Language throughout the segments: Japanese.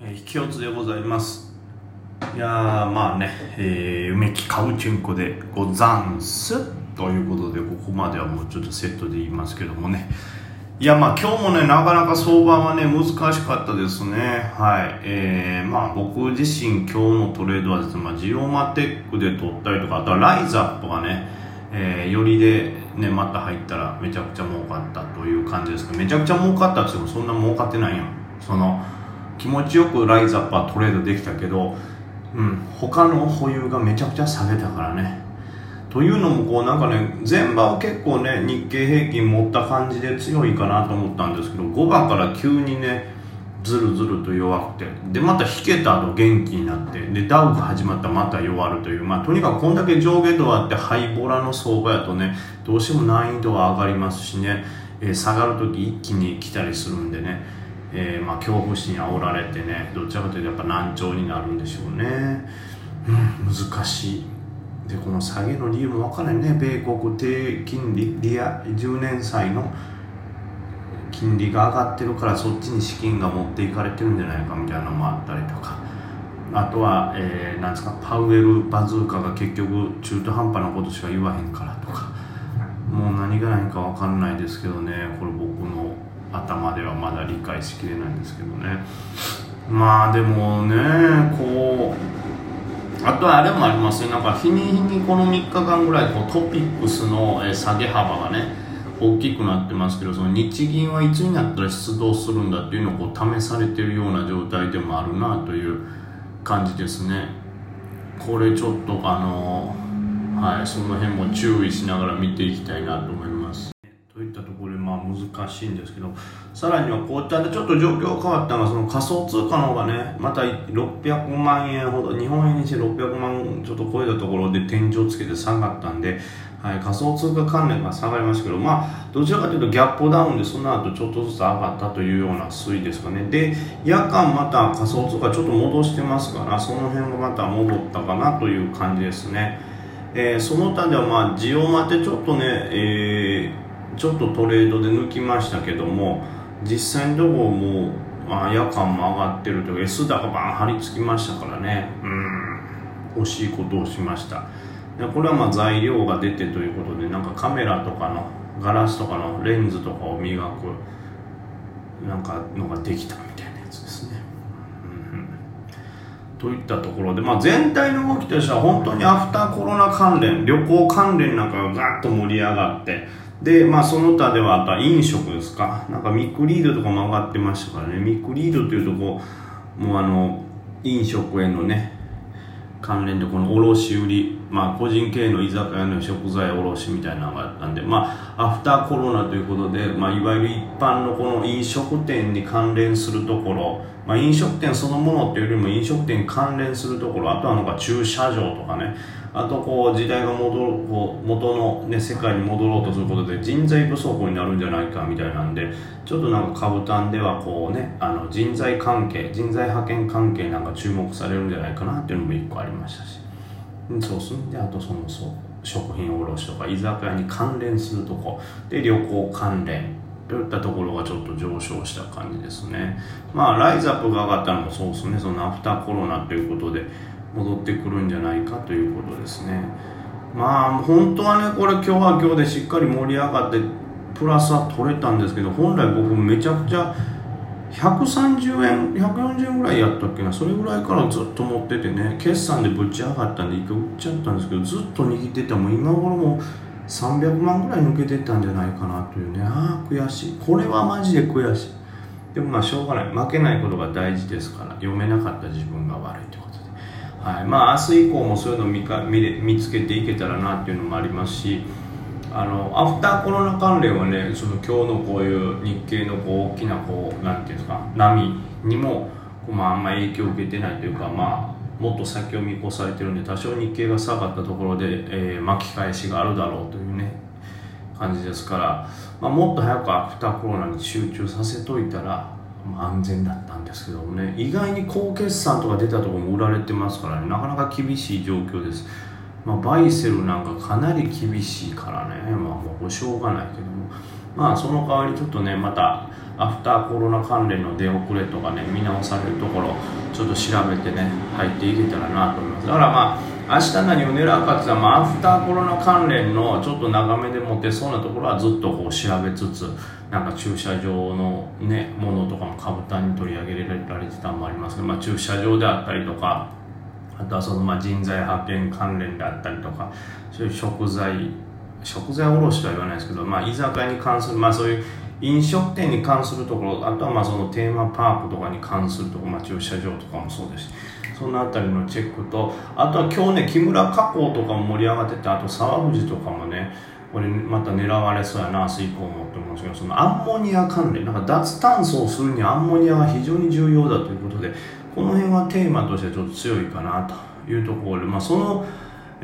えー、引き落ちでございます。いやまあね、えー、梅木カウチェンコでござんすということでここまではもうちょっとセットで言いますけどもね。いやまあ今日もねなかなか相場はね難しかったですね。はい。えー、まあ僕自身今日のトレードはですね、まあ、ジオマテックで取ったりとかあとはライザップがねえー、よりでねまた入ったらめちゃくちゃ儲かったという感じですけどめちゃくちゃ儲かったって言ってもそんな儲かってないよその気持ちよくライズアップはトレードできたけど、うん、他の保有がめちゃくちゃ下げたからね。というのもこうなんかね前場は結構ね日経平均持った感じで強いかなと思ったんですけど5番から急にねずるずると弱くて。でまた引けた後元気になって。でダウが始まったらまた弱るという。まあとにかくこんだけ上下度あってハイボラの相場やとねどうしても難易度は上がりますしね、えー、下がる時一気に来たりするんでね、えー、まあ恐怖心煽られてねどちらかというとやっぱ難聴になるんでしょうね、うん、難しい。でこの下げの理由も分からないね。米国低金利リア10年債の金利が上がってるからそっちに資金が持っていかれてるんじゃないかみたいなのもあったりとか。あとは、えー、なんですかパウエルバズーカが結局中途半端なことしか言わへんからとか。もう何が何か分かんないですけどね。これ僕の頭ではまだ理解しきれないんですけどね。まあでもねこうあとはあれもありますねなんか日に日にこの3日間ぐらいこうトピックスの下げ幅がね大きくなってますけどその日銀はいつになったら出動するんだっていうのをこう試されてるような状態でもあるなという感じですね。これちょっとあのはいその辺も注意しながら見ていきたいなと思います。といったところでまあ難しいんですけどさらにはこういったでちょっと状況変わったのがその仮想通貨の方がねまた600万円ほど日本円にして600万ちょっと超えたところで天井つけて下がったんではい、仮想通貨関連が下がりましたけど、まあ、どちらかというとギャップダウンでその後ちょっとずつ上がったというような推移ですかね。で、夜間また仮想通貨ちょっと戻してますから、その辺がまた戻ったかなという感じですね。えー、その他では、まあ、ジオマテちょっとね、えー、ちょっとトレードで抜きましたけども、実際のとこも、まあ、夜間も上がってるというか、S 高バン張り付きましたからね、うん、惜しいことをしましたで。これはまあ材料が出てということでなんかカメラとかのガラスとかのレンズとかを磨くなんかのができたみたいなやつですね。うん、といったところで、まあ、全体の動きとしては本当にアフターコロナ関連旅行関連なんかがガッと盛り上がってで、まあ、その他ではあとは飲食ですか？なんかミックリードとかも上がってましたからね。ミックリードというとこうもうあの飲食へのね関連でこの卸売まあ個人経営の居酒屋の食材卸みたいなのがあったんでまあアフターコロナということで、まあ、いわゆる一般のこの飲食店に関連するところ、まあ、飲食店そのものっていうよりも飲食店関連するところあとはなんか駐車場とかね。あとこう時代が戻るこう元の、ね、世界に戻ろうとすることで人材不足になるんじゃないかみたいなんでちょっとなんか株単ではこうねあの人材関係人材派遣関係なんか注目されるんじゃないかなっていうのも一個ありましたし。そうすんであとそのそう食品卸とか居酒屋に関連するとこ。で旅行関連といったところがちょっと上昇した感じですね。まあライズアップが上がったのもそうですね。そのアフターコロナということで戻ってくるんじゃないかということですね。まあ本当はねこれ今日は今日でしっかり盛り上がってプラスは取れたんですけど本来僕めちゃくちゃ130円140円ぐらいやったっけなそれぐらいからずっと持っててね決算でぶち上がったんで一回売っちゃったんですけどずっと握ってても今頃も300万ぐらい抜けてったんじゃないかなというね。ああ悔しい。これはマジで悔しい。でもまあしょうがない。負けないことが大事ですから読めなかった自分が悪いということ、はい。まあ、明日以降もそういうのを見か見見つけていけたらなっていうのもありますしあのアフターコロナ関連はねその今日のこういう日経のこう大きなこうなんていうんですか波にも、まあ、あんま影響を受けてないというかまあもっと先を見越されてるんで多少日経が下がったところで、えー、巻き返しがあるだろうというね感じですから、まあ、もっと早くアフターコロナに集中させといたら、安全だったんですけどもね。意外に高決算とか出たとこも売られてますからね。なかなか厳しい状況です。まあ、バイセルなんかかなり厳しいからね、まあ、もうしょうがないけども、まあ、その代わりちょっとね、またアフターコロナ関連の出遅れとかね見直されるところちょっと調べてね入っていけたらなと思います。だからまあ明日何を狙うかっていうの、アフターコロナ関連のちょっと長めで持てそうなところはずっとこう調べつつなんか駐車場のねものとかも株単に取り上げられてたのもありますけど、まあ、駐車場であったりとかあとはそのまあ人材派遣関連であったりとかそういう食材食材卸とは言わないですけど、まあ、居酒屋に関する、まあ、そういう飲食店に関するところあとはまあそのテーマパークとかに関するところ、まあ、駐車場とかもそうですしその辺りのチェックとあとは今日ね木村加工とかも盛り上がっててあと沢藤とかもねこれまた狙われそうやな明日以降もって思うんですけどそのアンモニア関連なんか脱炭素をするにはアンモニアが非常に重要だということでこの辺はテーマとしてちょっと強いかなというところで、まあ、その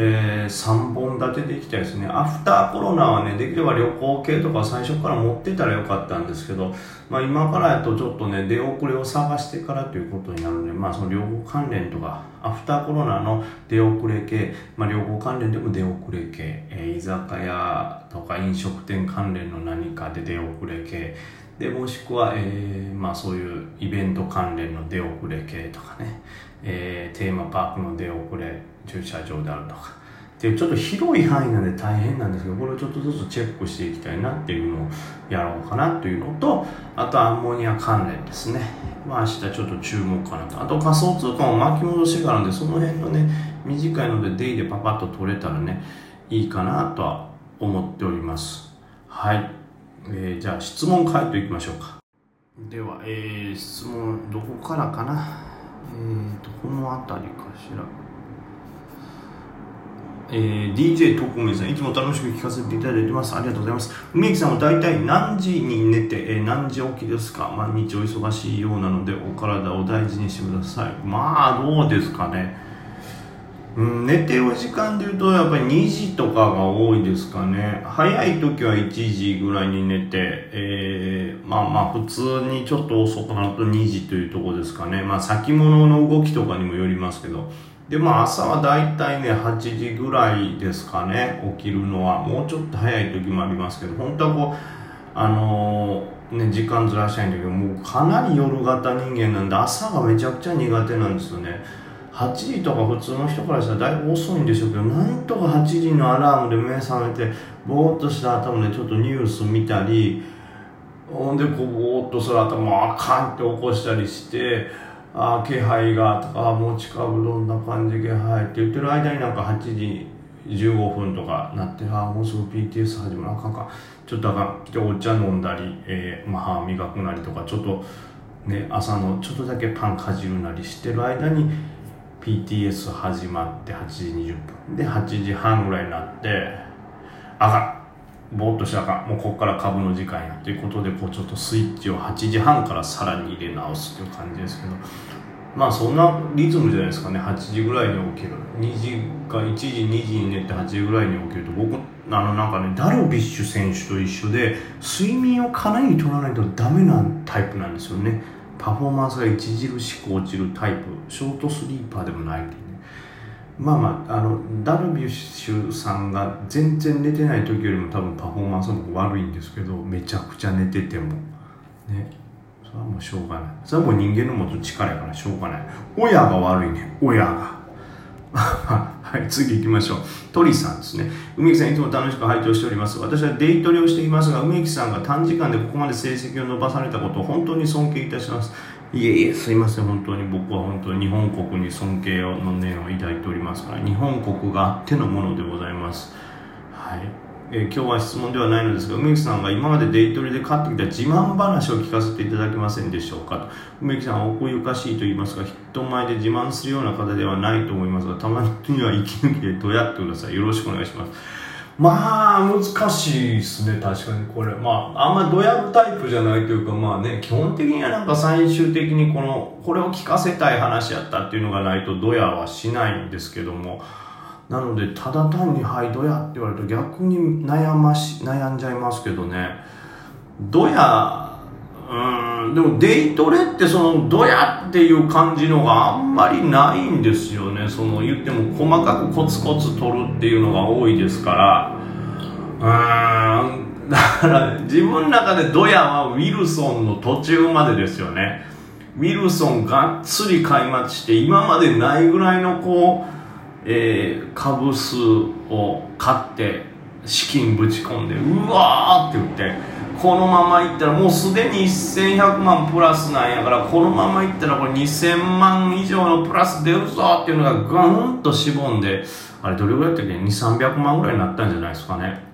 えー、3本立てでいきたいですね。アフターコロナはね、できれば旅行系とか最初から持ってたらよかったんですけど、まあ今からやとちょっとね、出遅れを探してからということになるので、まあその両方関連とか、アフターコロナの出遅れ系、まあ両方関連でも出遅れ系、えー、居酒屋とか飲食店関連の何かで出遅れ系、で、もしくは、えー、まあそういうイベント関連の出遅れ系とかね、えー、テーマパークの出遅れ、駐車場であるとか。っていうちょっと広い範囲なんで大変なんですけどこれをちょっとずつチェックしていきたいなっていうのをやろうかなというのとあとアンモニア関連ですね。まあ明日ちょっと注目かなと。あと仮想通貨も巻き戻しがあるんでその辺のね短いのでデイでパパッと取れたらねいいかなとは思っております。はい、えー、じゃあ質問回答いきましょうか。では、えー、質問どこからかな？えーとこの辺りかしら。えー、DJ 特命さん、いつも楽しく聞かせていただいてます。ありがとうございます。梅木さんは大体何時に寝て、えー、何時起きですか？毎日お忙しいようなので、お体を大事にしてください。まあ、どうですかね。うん、寝てる時間で言うと、やっぱり2時とかが多いですかね。早い時は1時ぐらいに寝て、えー、まあまあ、普通にちょっと遅くなると2時というとこですかね。まあ、先物の動きとかにもよりますけど。でまあ朝はだいたいね8時ぐらいですかね起きるのは。もうちょっと早い時もありますけど本当はこうあのー、ね時間ずらしたいんだけどもうかなり夜型人間なんで朝がめちゃくちゃ苦手なんですよね。8時とか普通の人からしたらだいぶ遅いんでしょうけどなんとか8時のアラームで目覚めてぼーっとした頭でちょっとニュース見たりほんでこうぼーっとする頭あかんって起こしたりしてあ気配がとかもう近くどんな感じ気配って言ってる間になんか8時15分とかなってあもうすぐ PTS 始まる。あかんか。ちょっとあかん来てお茶飲んだり、えー、まあ、歯磨くなりとかちょっとね朝のちょっとだけパンかじるなりしてる間に PTS 始まって8時20分。で8時半ぐらいになってあかん。ぼーっとしたかもうここから株の時間やということでこうちょっとスイッチを8時半からさらに入れ直すという感じですけどまあそんなリズムじゃないですかね8時ぐらいに起きる。2時か1時2時に寝て8時ぐらいに起きると僕あのなんかねダルビッシュ選手と一緒で睡眠をかなり取らないとダメなタイプなんですよね。パフォーマンスが著しく落ちるタイプ。ショートスリーパーでもない。ってまあまああのダルビッシュさんが全然寝てない時よりも多分パフォーマンスも悪いんですけどめちゃくちゃ寝てても。ね。それはもうしょうがない。それはもう人間の持つ力やからしょうがない。親が悪いね親が。はい次行きましょう。鳥さんですね。梅木さんいつも楽しく拝聴しております。私はデイトレをしていますが梅木さんが短時間でここまで成績を伸ばされたことを本当に尊敬いたします。いえいえすいません。本当に僕は本当に日本国に尊敬の念を抱いておりますから日本国があってのものでございます。はい。えー、今日は質問ではないのですが梅木さんが今までデイトレで買ってきた自慢話を聞かせていただけませんでしょうかと。梅木さんは奥ゆかしいと言いますか人前で自慢するような方ではないと思いますがたまには息抜きでどうやってください。よろしくお願いします。まあ、難しいですね、確かにこれ。まあ、あんまドヤタイプじゃないというか、まあね、基本的にはなんか最終的にこの、これを聞かせたい話やったっていうのがないとドヤはしないんですけども、なので、ただ単に、はい、ドヤって言われると逆に悩まし、悩んじゃいますけどね、ドヤ、うん。でもデイトレってそのドヤっていう感じのがあんまりないんですよね。その言っても細かくコツコツ取るっていうのが多いですから。うーん。だから自分の中でドヤはウィルソンの途中までですよね。ウィルソンがっつり開幕して今までないぐらいのこう、えー、株数を買って資金ぶち込んでうわーって言って。このままいったらもうすでに1100万プラスなんやからこのままいったらこれ2000万以上のプラス出るぞっていうのがガーンとしぼんであれどれぐらいだったっけ？2300万ぐらいになったんじゃないですかね。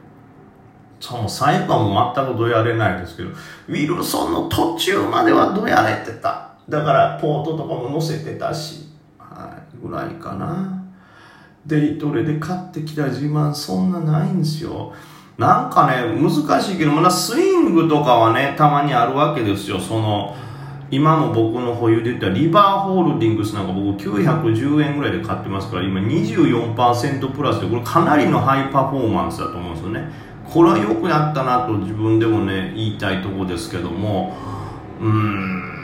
そうも最後はもう全くどやれないですけどウィルソンの途中まではどやれてた。だからポートとかも載せてたし、はい、ぐらいかな。デイトレで買ってきた自慢そんなないんですよ。なんかね難しいけどまだスイングとかはねたまにあるわけですよ。その今も僕の保有で言ったらリバーホールディングスなんか僕910円ぐらいで買ってますから今24%プラスでこれかなりのハイパフォーマンスだと思うんですよね。これはよくやったなと自分でもね言いたいとこですけども。うーん。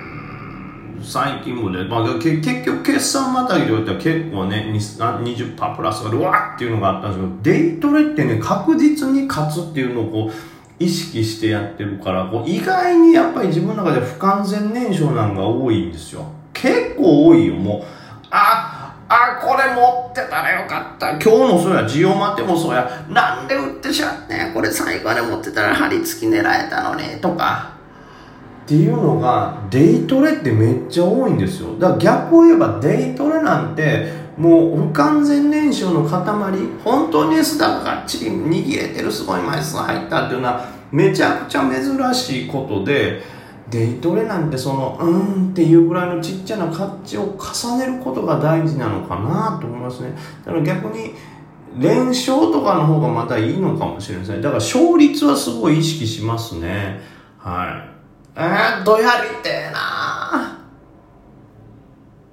最近もね、まあ、結局決算またぎで言ったら結構ね20%プラスがうわっていうのがあったんですけどデイトレってね確実に勝つっていうのをこう意識してやってるからこう意外にやっぱり自分の中で不完全燃焼なんか多いんですよ。結構多いよもう。ああこれ持ってたらよかった。今日のそうやジオマテもそうや。なんで売ってしまったんやこれ最後まで持ってたら張り付き狙えたのにとか。っていうのがデイトレってめっちゃ多いんですよ。だから逆を言えばデイトレなんてもう不完全燃焼の塊。本当に S 高がっちり握れてるすごい枚数入ったっていうのはめちゃくちゃ珍しいことでデイトレなんてそのうーんっていうぐらいのちっちゃな価値を重ねることが大事なのかなと思いますね。だから逆に連勝とかの方がまたいいのかもしれません。だから勝率はすごい意識しますね。はい。えー、どやりてえな。